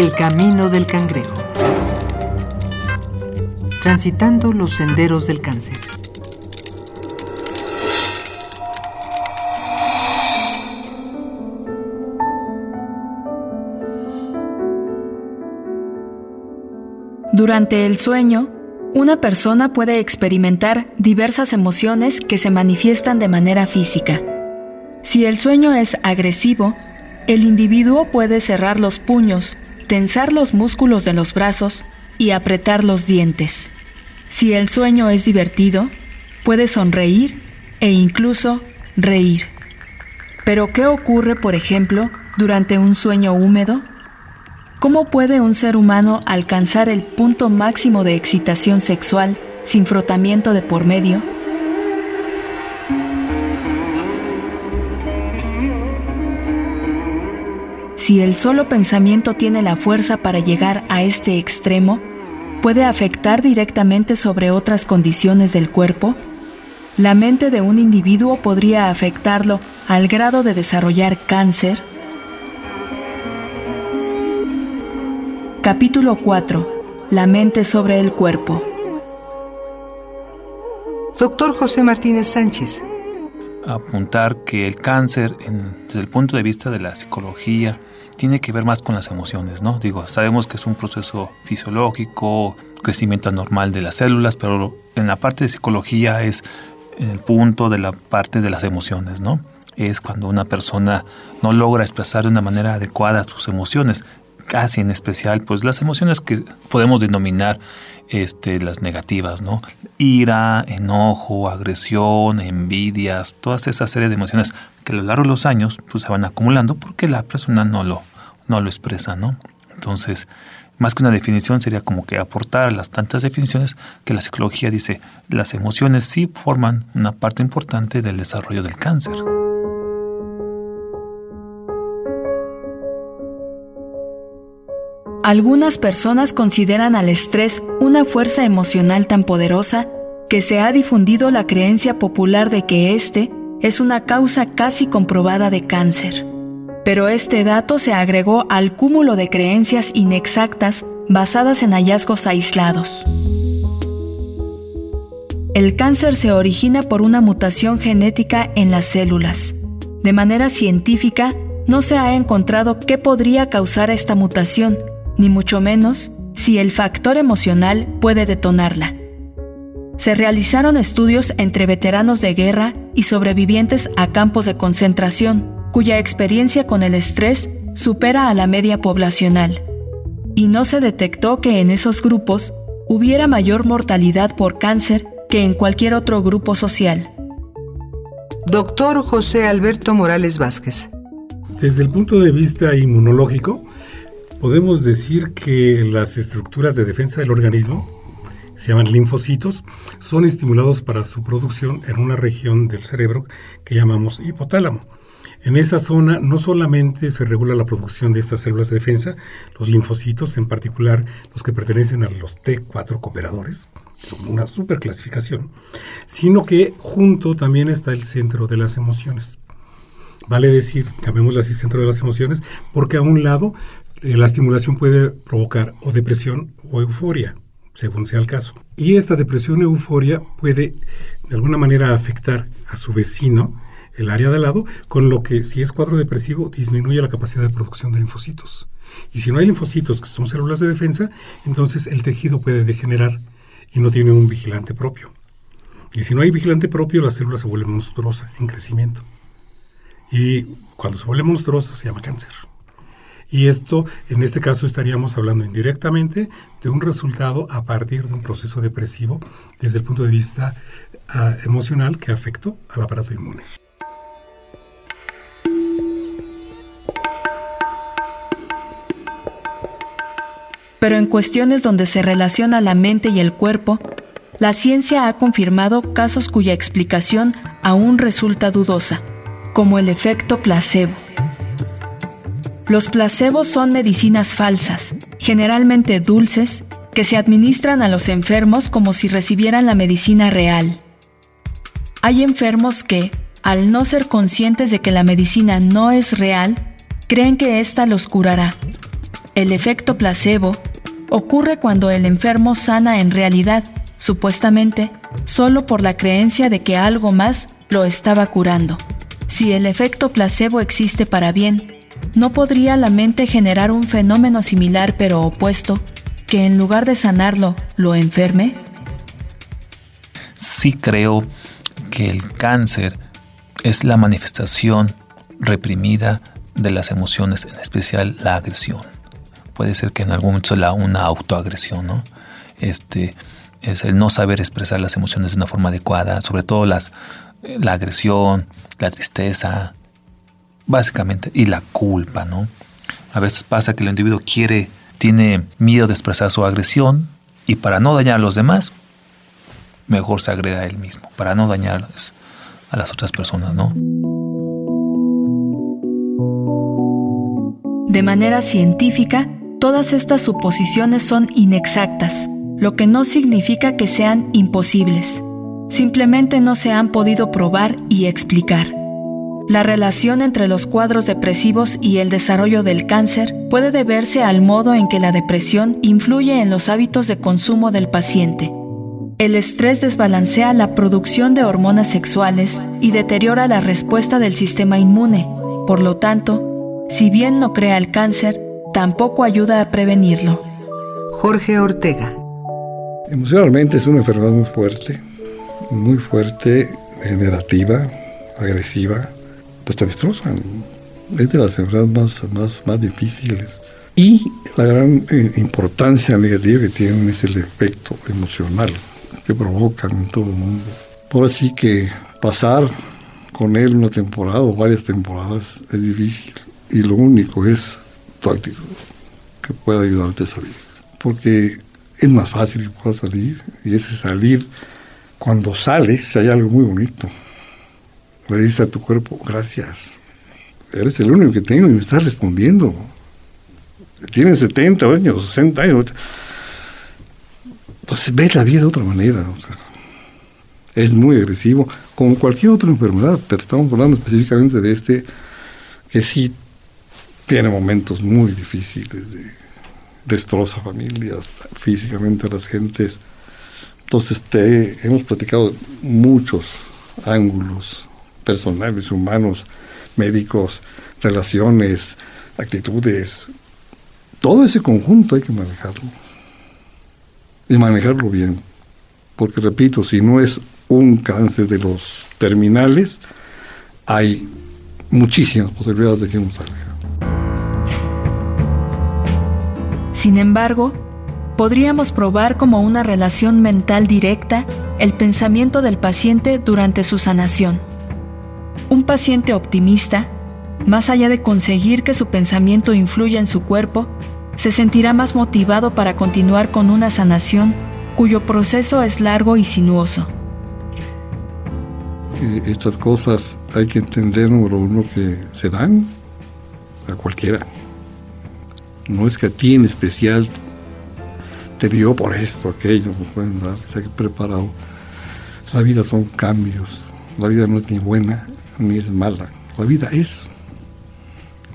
El camino del cangrejo. Transitando los senderos del cáncer. Durante el sueño, una persona puede experimentar diversas emociones que se manifiestan de manera física. Si el sueño es agresivo, el individuo puede cerrar los puños, tensar los músculos de los brazos y apretar los dientes. Si el sueño es divertido, puede sonreír e incluso reír. Pero ¿qué ocurre, por ejemplo, durante un sueño húmedo? ¿Cómo puede un ser humano alcanzar el punto máximo de excitación sexual sin frotamiento de por medio? Si el solo pensamiento tiene la fuerza para llegar a este extremo, ¿puede afectar directamente sobre otras condiciones del cuerpo? ¿La mente de un individuo podría afectarlo al grado de desarrollar cáncer? Capítulo 4. La mente sobre el cuerpo. Doctor José Martínez Sánchez. Apuntar que el cáncer, desde el punto de vista de la psicología, tiene que ver más con las emociones, ¿no? Digo, sabemos que es un proceso fisiológico, crecimiento normal de las células, pero en la parte de psicología es el punto de la parte de las emociones, ¿no? Es cuando una persona no logra expresar de una manera adecuada sus emociones casi en especial, pues las emociones que podemos denominar este, las negativas, ¿no? Ira, enojo, agresión, envidias, todas esas serie de emociones que a lo largo de los años pues, se van acumulando porque la persona no lo, no lo expresa, ¿no? Entonces, más que una definición sería como que aportar las tantas definiciones que la psicología dice, las emociones sí forman una parte importante del desarrollo del cáncer. Algunas personas consideran al estrés una fuerza emocional tan poderosa que se ha difundido la creencia popular de que éste es una causa casi comprobada de cáncer. Pero este dato se agregó al cúmulo de creencias inexactas basadas en hallazgos aislados. El cáncer se origina por una mutación genética en las células. De manera científica, no se ha encontrado qué podría causar esta mutación, ni mucho menos si el factor emocional puede detonarla. Se realizaron estudios entre veteranos de guerra y sobrevivientes a campos de concentración, cuya experiencia con el estrés supera a la media poblacional, y no se detectó que en esos grupos hubiera mayor mortalidad por cáncer que en cualquier otro grupo social. Doctor José Alberto Morales Vázquez. Desde el punto de vista inmunológico, podemos decir que las estructuras de defensa del organismo, se llaman linfocitos, son estimulados para su producción en una región del cerebro que llamamos hipotálamo. En esa zona no solamente se regula la producción de estas células de defensa, los linfocitos, en particular los que pertenecen a los T4 cooperadores, son una superclasificación, sino que junto también está el centro de las emociones. Vale decir, llamémoslo así, centro de las emociones, porque a un lado la estimulación puede provocar o depresión o euforia, según sea el caso. Y esta depresión o euforia puede de alguna manera afectar a su vecino, el área de al lado, con lo que si es cuadro depresivo disminuye la capacidad de producción de linfocitos. Y si no hay linfocitos, que son células de defensa, entonces el tejido puede degenerar y no tiene un vigilante propio. Y si no hay vigilante propio, la célula se vuelve monstruosa en crecimiento. Y cuando se vuelve monstruosa se llama cáncer. Y esto, en este caso, estaríamos hablando indirectamente de un resultado a partir de un proceso depresivo desde el punto de vista uh, emocional que afectó al aparato inmune. Pero en cuestiones donde se relaciona la mente y el cuerpo, la ciencia ha confirmado casos cuya explicación aún resulta dudosa, como el efecto placebo. Los placebos son medicinas falsas, generalmente dulces, que se administran a los enfermos como si recibieran la medicina real. Hay enfermos que, al no ser conscientes de que la medicina no es real, creen que ésta los curará. El efecto placebo ocurre cuando el enfermo sana en realidad, supuestamente, solo por la creencia de que algo más lo estaba curando. Si el efecto placebo existe para bien, ¿no podría la mente generar un fenómeno similar pero opuesto, que en lugar de sanarlo, lo enferme? Sí creo que el cáncer es la manifestación reprimida de las emociones, en especial la agresión. Puede ser que en algún momento la una autoagresión, ¿no? Este es el no saber expresar las emociones de una forma adecuada, sobre todo las la agresión, la tristeza, básicamente, y la culpa, ¿no? A veces pasa que el individuo quiere, tiene miedo de expresar su agresión y para no dañar a los demás, mejor se agreda a él mismo, para no dañar a las otras personas, ¿no? De manera científica, todas estas suposiciones son inexactas, lo que no significa que sean imposibles simplemente no se han podido probar y explicar. La relación entre los cuadros depresivos y el desarrollo del cáncer puede deberse al modo en que la depresión influye en los hábitos de consumo del paciente. El estrés desbalancea la producción de hormonas sexuales y deteriora la respuesta del sistema inmune. Por lo tanto, si bien no crea el cáncer, tampoco ayuda a prevenirlo. Jorge Ortega. Emocionalmente es una enfermedad muy fuerte, muy fuerte, generativa, agresiva, pues te destrozan. Es de las enfermedades más, más, más difíciles. Y la gran eh, importancia negativa que tienen es el efecto emocional que provocan en todo el mundo. Por así que pasar con él una temporada o varias temporadas es difícil. Y lo único es tu actitud que puede ayudarte a salir. Porque es más fácil que puedas salir y ese salir cuando sales hay algo muy bonito. Le dices a tu cuerpo, gracias. Eres el único que tengo y me estás respondiendo. Tienes 70 años, 60 años. Entonces ves la vida de otra manera. es muy agresivo, como cualquier otra enfermedad, pero estamos hablando específicamente de este, que sí tiene momentos muy difíciles, de, destroza familias, físicamente a las gentes entonces te, hemos platicado muchos ángulos personales, humanos, médicos, relaciones, actitudes. Todo ese conjunto hay que manejarlo. Y manejarlo bien. Porque repito, si no es un cáncer de los terminales, hay muchísimas posibilidades de que no salga. Sin embargo, podríamos probar como una relación mental directa el pensamiento del paciente durante su sanación. Un paciente optimista, más allá de conseguir que su pensamiento influya en su cuerpo, se sentirá más motivado para continuar con una sanación cuyo proceso es largo y sinuoso. Estas cosas hay que entender, número uno, que se dan a cualquiera. No es que a ti en especial te dio por esto, aquello, pueden dar, preparado. La vida son cambios, la vida no es ni buena ni es mala, la vida es.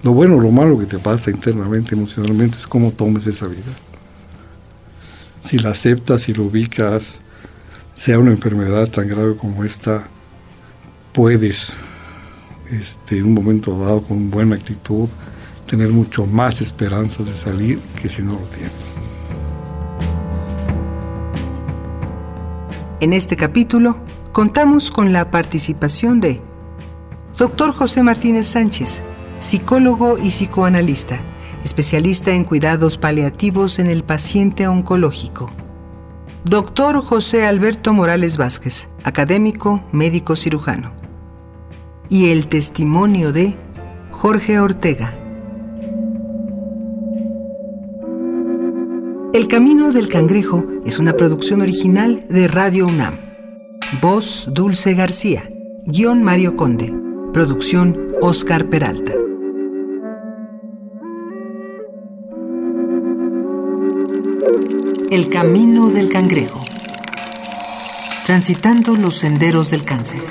Lo bueno o lo malo que te pasa internamente, emocionalmente, es cómo tomes esa vida. Si la aceptas, si lo ubicas, sea una enfermedad tan grave como esta, puedes, este, en un momento dado, con buena actitud, tener mucho más esperanzas de salir que si no lo tienes. En este capítulo contamos con la participación de Dr. José Martínez Sánchez, psicólogo y psicoanalista, especialista en cuidados paliativos en el paciente oncológico. Dr. José Alberto Morales Vázquez, académico, médico cirujano. Y el testimonio de Jorge Ortega. El Camino del Cangrejo es una producción original de Radio UNAM. Voz Dulce García. Guión Mario Conde. Producción Oscar Peralta. El Camino del Cangrejo. Transitando los senderos del cáncer.